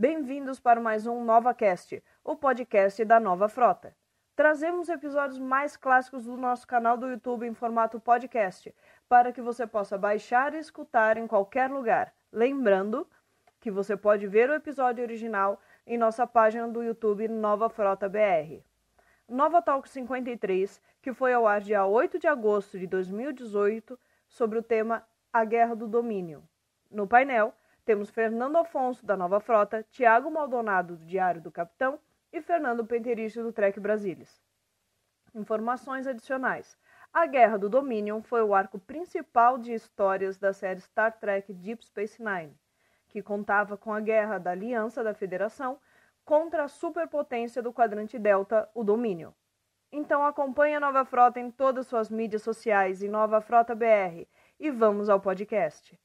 Bem-vindos para mais um NovaCast, o podcast da Nova Frota. Trazemos episódios mais clássicos do nosso canal do YouTube em formato podcast, para que você possa baixar e escutar em qualquer lugar. Lembrando que você pode ver o episódio original em nossa página do YouTube Nova Frota BR. Nova Talk 53, que foi ao ar dia 8 de agosto de 2018, sobre o tema A Guerra do Domínio. No painel, temos Fernando Afonso, da Nova Frota, Tiago Maldonado, do Diário do Capitão, e Fernando Penteriche, do Trek Brasilis. Informações adicionais. A Guerra do Dominion foi o arco principal de histórias da série Star Trek Deep Space Nine, que contava com a guerra da Aliança da Federação contra a superpotência do quadrante Delta, o Domínio. Então acompanhe a Nova Frota em todas suas mídias sociais e Nova Frota BR e vamos ao podcast.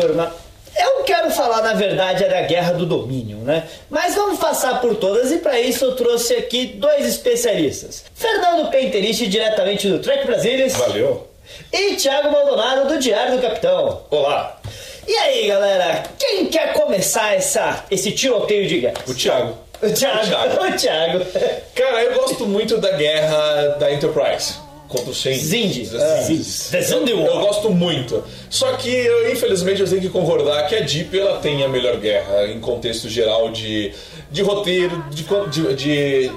Turma, eu quero falar, na verdade, é da Guerra do Domínio, né? Mas vamos passar por todas e para isso eu trouxe aqui dois especialistas. Fernando Penteriche, diretamente do Trek Brasilis. Valeu. E Thiago Maldonado, do Diário do Capitão. Olá. E aí, galera, quem quer começar essa, esse tiroteio de guerra? O Thiago. O Thiago. O Thiago. O Thiago. Cara, eu gosto muito da guerra da Enterprise contra. Os Ah. Zindis. The Zindi eu, War. eu gosto muito. Só que, eu, infelizmente, eu tenho que concordar que a Deep ela tem a melhor guerra em contexto geral de, de roteiro, de, de, de,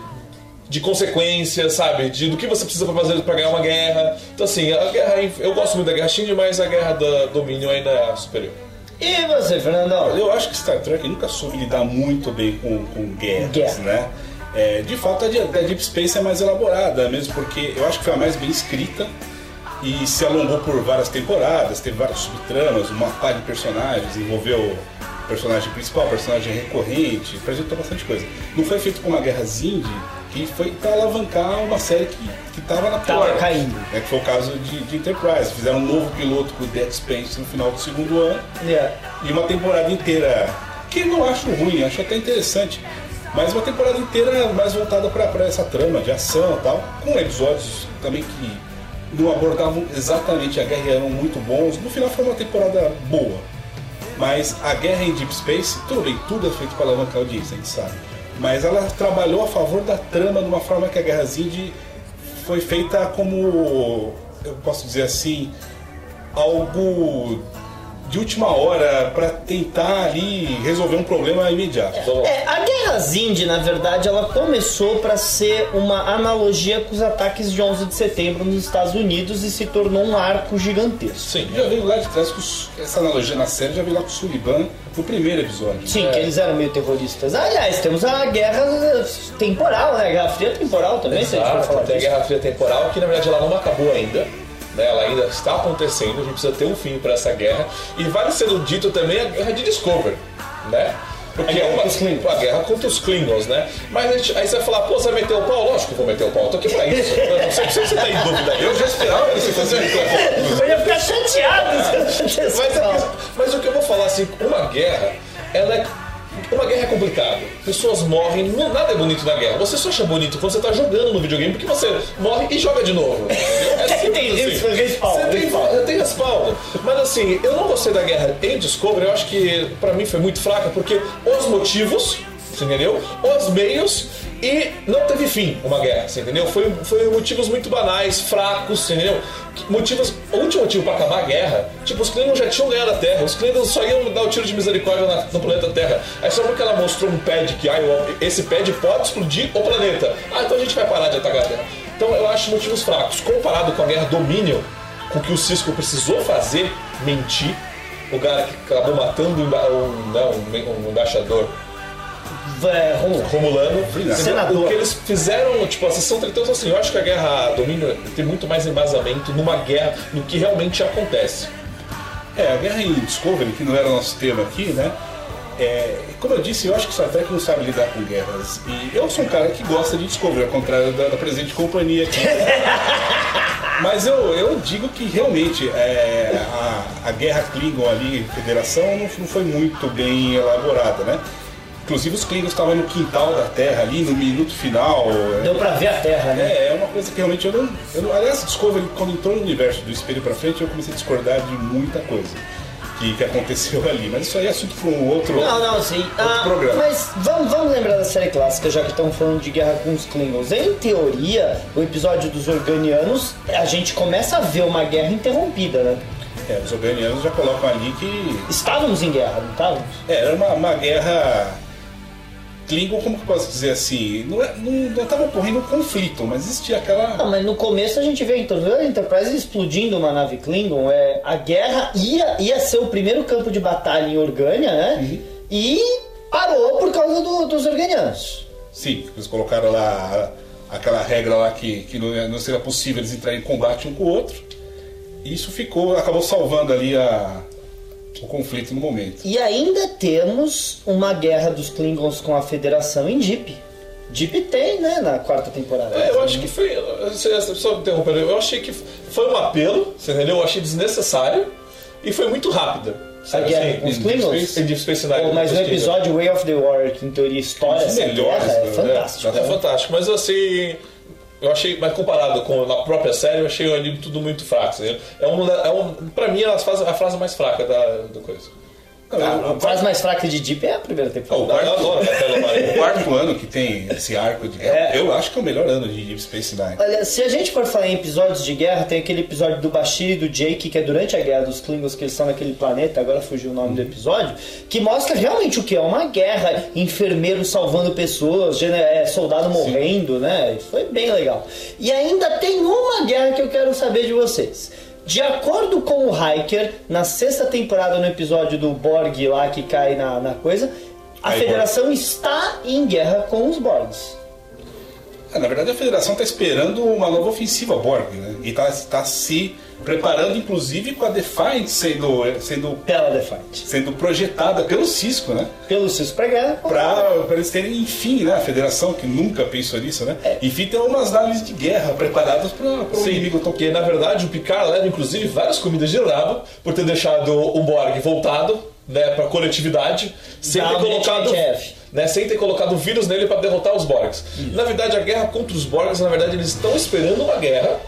de consequências, sabe? De, do que você precisa pra fazer para ganhar uma guerra. Então, assim, a guerra. Eu gosto muito da guerra Shindy, mas a guerra da Domínio ainda é superior. E você, Fernandão? Eu acho que Star Trek nunca soube lidar muito bem com, com guerras, Guerra. né? É, de fato, a de- a Deep Space é mais elaborada, mesmo porque eu acho que foi a mais bem escrita e se alongou por várias temporadas, teve várias subtramas, uma par de personagens, envolveu personagem principal, personagem recorrente, apresentou bastante coisa. Não foi feito com uma guerra Zindi, que foi para alavancar uma série que, que tava na Tava porta, caindo. Né, que foi o caso de, de Enterprise. Fizeram um novo piloto com o Dead Space no final do segundo ano Yeah. e uma temporada inteira, que eu não acho ruim, acho até interessante, mas uma temporada inteira mais voltada para essa trama de ação e tal, com episódios também que não abordavam exatamente a guerra e eram muito bons. No final foi uma temporada boa. Mas a guerra em Deep Space, tudo bem, tudo é feito para alavancar audiência, a gente sabe. Mas ela trabalhou a favor da trama de uma forma que a Guerra Zindi foi feita como, eu posso dizer assim, algo de última hora para tentar ali resolver um problema imediato. Lá. É, a Guerra Zindi, na verdade, ela começou para ser uma analogia com os ataques de 11 de setembro nos Estados Unidos e se tornou um arco gigantesco. Sim, Já veio lá de trás com essa analogia na série, já veio lá com o Sullivan no primeiro episódio. Sim, que eles eram meio terroristas. Aliás, temos a guerra temporal, né? A Guerra Fria temporal também, se a gente for Exato, falar tem a disso. Guerra Fria temporal, que na verdade ela não acabou ainda. Né, ela ainda está acontecendo, a gente precisa ter um fim para essa guerra. E vale sendo dito também a guerra de Discover, né? Porque A guerra é uma, a guerra contra os Klingons, né? Mas a gente- aí você vai falar, pô, você vai meter o pau? Lógico que eu vou meter o pau, eu tô aqui pra isso. Eu não sei se você tá em dúvida. Eu já esperava que você fosse meter o pau. Eu ia ficar chateado se eu Mas, é mas o que eu vou falar assim, uma guerra, ela é. Uma guerra é complicado. Pessoas morrem, não, nada é bonito na guerra. Você só acha bonito quando você tá jogando no videogame, porque você morre e joga de novo. Tem isso, Você tem, respawn. você tem respaldo. Mas assim, eu não gostei da guerra em Discovery, eu acho que pra mim foi muito fraca, porque os motivos, você entendeu? Os meios e não teve fim uma guerra, você entendeu? Foi, foi motivos muito banais, fracos, você entendeu? Motivos, o último motivo pra acabar a guerra, tipo, os Klingons já tinham ganhado a Terra, os Klingons só iam dar o tiro de misericórdia na- no planeta Terra. Aí só porque ela mostrou um pad que, ah, eu- esse pad pode explodir o planeta. Ah, então a gente vai parar de atacar a Terra. Então eu acho motivos fracos. Comparado com a guerra Dominion, com o que o Cisco precisou fazer, mentir, o cara que acabou matando um, emba- um, não, um, um embaixador É. Romulano. Senador. O que eles fizeram, tipo, a sessão 30 então, assim, eu acho que a guerra domínio tem muito mais embasamento numa guerra no que realmente acontece. É, a guerra em Discovery, que não era o nosso tema aqui, né? É, como eu disse, eu acho que Star Trek não sabe lidar com guerras. E eu sou um cara que gosta de Discovery, ao contrário da, da presente companhia aqui. Mas eu, eu digo que realmente é, a, a guerra Klingon ali, Federação, não, não foi muito bem elaborada, né? Inclusive os Klingons estavam no quintal da Terra ali, no minuto final. Deu pra ver a Terra, né? É, é uma coisa que realmente eu não. Eu não aliás, Discovery, quando entrou no universo do espelho pra frente, eu comecei a discordar de muita coisa que, que aconteceu ali. Mas isso aí é assunto para um outro. Não, não, sim. Ah, programa. Mas vamos, vamos lembrar da série clássica, já que estamos falando de guerra com os Klingons. Em teoria, o episódio dos Organianos, a gente começa a ver uma guerra interrompida, né? É, os organianos já colocam ali que. Estávamos em guerra, não estávamos? É, era uma, uma guerra. Klingon, como que eu posso dizer assim? Não, é- não, não tava ocorrendo um conflito, mas existia aquela. Não, mas no começo a gente vê a Enterprise explodindo uma nave Klingon. É, a guerra ia, ia ser o primeiro campo de batalha em Orgânia, né? E parou por causa do- dos Organianos. Sim, eles colocaram lá aquela regra lá que, que não, não seria possível eles entrarem em combate um com o outro. E isso ficou, acabou salvando ali a, o conflito no momento. E ainda temos uma guerra dos Klingons com a Federação em Deep. Deep tem, né, na quarta temporada. É, eu acho que foi. Só interrompendo, eu achei que foi um apelo, você entendeu? Eu achei desnecessário e foi muito rápida. A guerra com os Klingons? Em Deep Space Nine. Mas no episódio Way of the Warrior, que em teoria história essa melhores, guerra, é né? fantástico. É fantástico, mas assim. Eu achei, mas comparado com a própria série, eu achei ali tudo muito fraco. entendeu? É um, é um, pra mim, é a frase, a frase mais fraca da, da coisa. A, a frase mais fraca de Deep é a primeira temporada. eu adoro a tela O quarto ano que tem esse arco de guerra, eu acho que é o melhor ano de Deep Space Nine. Olha, se a gente for falar em episódios de guerra, tem aquele episódio do Bashir e do Jake, que é durante a guerra dos Klingons, que eles estão naquele planeta, agora fugiu o nome do episódio, que mostra realmente o que é uma guerra, enfermeiro salvando pessoas, é, soldado morrendo, né? Foi bem legal. E ainda tem uma guerra que eu quero saber de vocês. De acordo com o Hiker, na sexta temporada, no episódio do Borg lá que cai na, na coisa, a Aí, Federação está em guerra com os Borgs. É, na verdade, a Federação está esperando uma nova ofensiva Borg, né? E está se preparando, inclusive, com a Defiant sendo, sendo, Pela Defiant. sendo projetada pelo Cisco, né? Pelo Cisco pra guerra. Para eles terem, enfim, né? A Federação, que nunca pensou nisso, né? Enfim, ter umas naves de guerra preparadas para o inimigo porque na verdade o Picard leva inclusive várias comidas de rabo por ter deixado o Borg voltado né, para coletividade sem Dá ter colocado né, sem ter colocado vírus nele para derrotar os Borgs. Na verdade a guerra contra os Borgs, na verdade eles estão esperando uma guerra,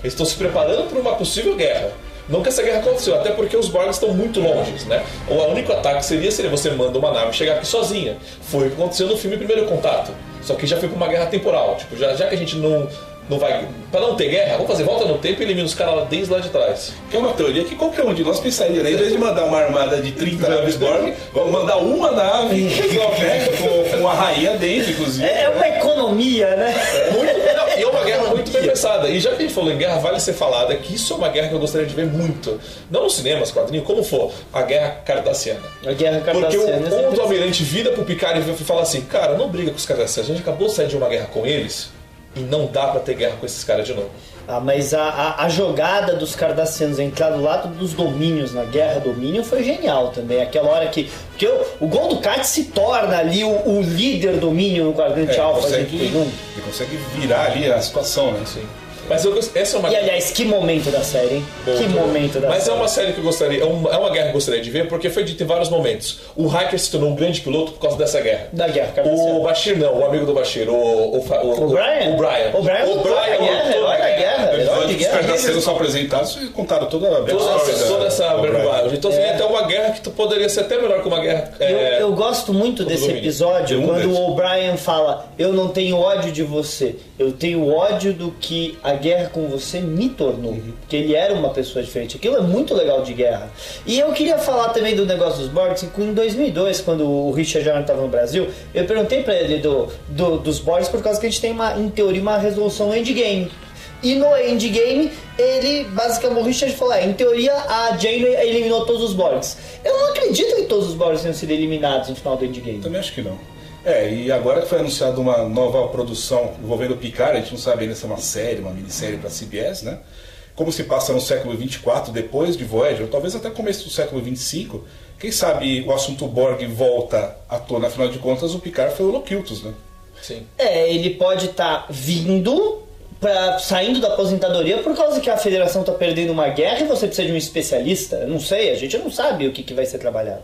eles estão se preparando para uma possível guerra. Não que essa guerra aconteceu, até porque os Borgs estão muito longe, né? O único ataque seria se você manda uma nave chegar aqui sozinha. Foi o que aconteceu no filme Primeiro Contato. Só que já foi para uma guerra temporal. Tipo, já, já que a gente não, não vai. Para não ter guerra, vamos fazer volta no tempo e elimina os caras lá desde lá de trás. Que é uma teoria que qualquer um de nós pensaria, né? Em vez de mandar uma armada de 30 naves Borg, vamos mandar uma nave né? com, com a rainha dentro, inclusive. É é uma economia, né? Muito, não, e é uma guerra muito bem pensada. E já que a gente falou em guerra, vale ser falada que isso é uma guerra que eu gostaria de ver muito. Não nos cinemas, quadrinhos, como for, a guerra cardassiana. A guerra Porque o cardassiana. é ponto almirante vira pro Picard e fala assim: Cara, não briga com os cardassianos. A gente acabou de sair de uma guerra com eles e não dá pra ter guerra com esses caras de novo. Ah, mas a, a, a jogada dos cardassianos entrar do lado dos domínios na guerra domínio foi genial também. Aquela hora que. Porque o, o gol do Kat se torna ali o, o líder domínio no quadrante É, alfa. consegue, gente, não- ele consegue virar ali a situação, né? Sim. Mas eu, gost- essa é uma E aliás, que momento da série, hein? que momento da Mas série. é uma série que eu gostaria, é uma, é uma guerra que eu gostaria de ver, porque foi dito em vários momentos. O Hiker se tornou um grande piloto por causa dessa guerra. Da guerra. O Bashir não, o amigo do Bashir, o, o, o, O Brian? O Brian. O Brian lutou na herói da guerra. Herói os cardaceiros são apresentados e contaram toda a Toda essa, da- toda essa Brian. background. Então assim, É. até uma guerra que tu poderia ser até melhor que uma guerra. Eu, é, eu gosto muito desse domínio. episódio quando o O'Brien fala: Eu não tenho ódio de você, eu tenho ódio do que a guerra com você me tornou. Uhum. Porque ele era uma pessoa diferente. Aquilo é muito legal de guerra. E eu queria falar também do negócio dos Borgs. que Em 2002, quando o Richard Jordan estava no Brasil, eu perguntei pra ele do, do- dos Borgs por causa que a gente tem, uma, em teoria, uma resolução endgame. E no endgame, ele basicamente, o Richard falou: é, em teoria, a Janeway eliminou todos os Borgs. Eu não acredito que todos os Borgs tenham sido eliminados no final do endgame. Também acho que não. É, e agora que foi anunciada uma nova produção envolvendo o Picard, a gente não sabe ainda se é uma série, uma minissérie para CBS, né? Como se passa no século 24, depois de Voyager, ou talvez até começo do século 25, quem sabe o assunto Borg volta à tona, afinal de contas o Picard foi o Locutus, né? Sim. É, ele pode estar vindo pra, saindo da aposentadoria por causa que a federação tá perdendo uma guerra e você precisa de um especialista? Eu não sei, a gente não sabe o que, que vai ser trabalhado.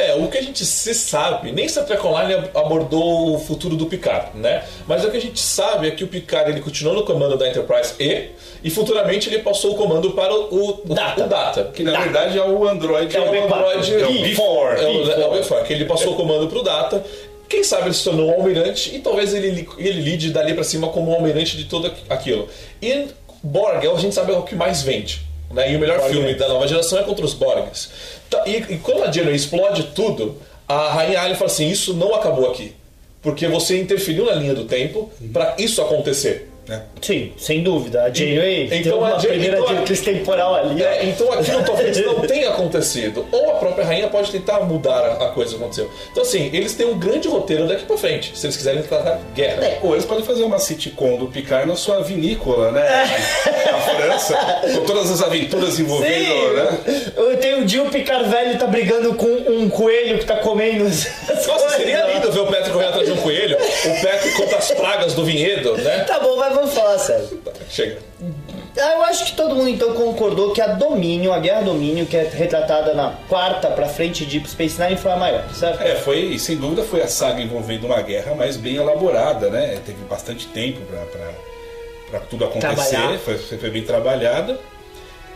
É, o que a gente se sabe, nem Star Online abordou o futuro do Picard, né? Mas o que a gente sabe é que o Picard ele continuou no comando da Enterprise E e futuramente ele passou o comando para o, o Data. o Data. Que na verdade é o Android. É o Android é o B4. B4. É o, é o B4, que ele passou o comando pro Data. Quem sabe ele se tornou um almirante e talvez ele, ele lide dali pra cima como um almirante de tudo aquilo. E Borg, a gente sabe é o que mais vende. Né? E o melhor filme da nova geração é contra os Borgs. Tá, E, e quando a Janeway explode tudo, a Rainha Alien fala assim: Isso não acabou aqui. Porque você interferiu na linha do tempo pra isso acontecer. Né? Sim, sem dúvida. A Janeway Então deu uma a Janeway- primeira então eclipse temporal ali. É, então aquilo talvez não tenha acontecido. Ou a própria rainha pode tentar mudar a, a coisa que aconteceu. Então, assim, eles têm um grande roteiro daqui pra frente, se eles quiserem tratar guerra. É. Ou eles podem fazer uma sitcom do Picard na sua vinícola, né? Na França, com todas as aventuras envolvendo, né? Eu tenho um dia o Picard velho tá brigando com um coelho que tá comendo Nossa, coisas. seria lindo ver o Petro correndo atrás de um coelho, o Petro contra as pragas do vinhedo, né? Tá bom, mas vamos falar sério. Chega. Ah, Eu acho que todo mundo então concordou que a Domínio, a Guerra Domínio, que é retratada na quarta pra frente de Deep Space Nine, foi a maior, certo? É, foi, sem dúvida, foi a saga envolvendo uma guerra mais bem elaborada, né? Teve bastante tempo pra- pra pra tudo acontecer, foi, foi bem trabalhada.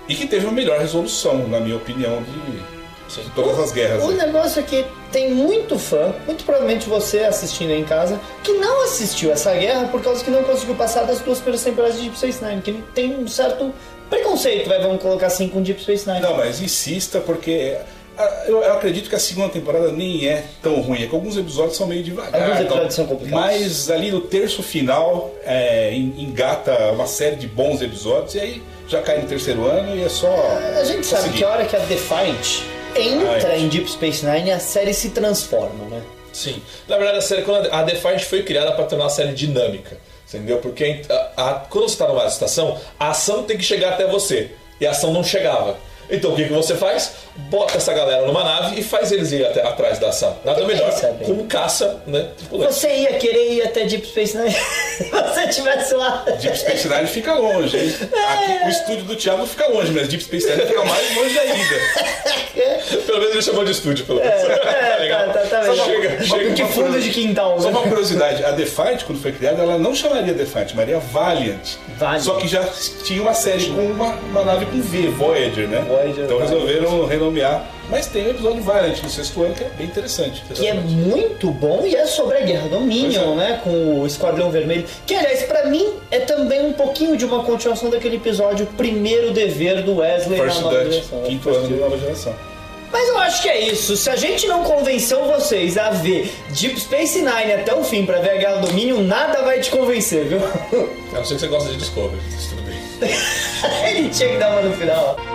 E que teve uma melhor resolução, na minha opinião, de, de todas as guerras. O né? negócio é que tem muito fã, muito provavelmente você assistindo aí em casa, que não assistiu essa guerra por causa que não conseguiu passar das duas primeiras temporadas de Deep Space Nine, que tem um certo preconceito, vai, vamos colocar assim, com Deep Space Nine. Não, mas insista, porque ah, eu, eu acredito que a segunda temporada nem é tão ruim. É que alguns episódios são meio devagar. Alguns episódios são complicados. Mas ali no terço final é, en- engata uma série de bons episódios e aí já cai no terceiro ano e é só. A gente sabe seguir. que a hora que a Defiant entra Ah, é. em Deep Space Nine, a série se transforma, né? Sim. Na verdade, a série, quando a a Defiant foi criada para tornar a série dinâmica. Entendeu? Porque a- a- quando você está numa estação, a ação tem que chegar até você. E a ação não chegava. Então o que, que você faz? Bota essa galera numa nave e faz eles ir até, atrás da ação. Nada melhor sabe? como caça, né? Tripulante. Você ia querer ir até Deep Space Nine se você estivesse lá. Deep Space Nine fica longe, hein? Aqui o estúdio do Thiago fica longe, mas Deep Space Nine fica mais longe ainda. Ele chamou de estúdio, pelo menos. É, tá, tá, tá legal. Chega, chega. Que fundo de quintal, Só né? uma curiosidade, a Defiant, quando foi criada, ela não chamaria Defiant, chamaria Valiant. Valiant. Só que já tinha uma série com uma, uma nave com V, Voyager, né? Voyager, então Valiant. resolveram renomear. Mas tem o episódio Valiant no sexto ano, que é bem interessante. Que é muito bom e é sobre a Guerra Dominion, Pois é. né? Com o Esquadrão Vermelho. Que, aliás, pra mim, é também um pouquinho de uma continuação daquele episódio Primeiro Dever do Wesley First na nova Dutch, geração. quinto ano de nova geração. Mas eu acho que é isso. Se a gente não convenceu vocês a ver Deep Space Nine até o fim pra ver a Guerra Dominion, nada vai te convencer, viu? A não ser que você gosta de Discovery. Isso tudo bem. Ele tinha que dar uma no final. ó.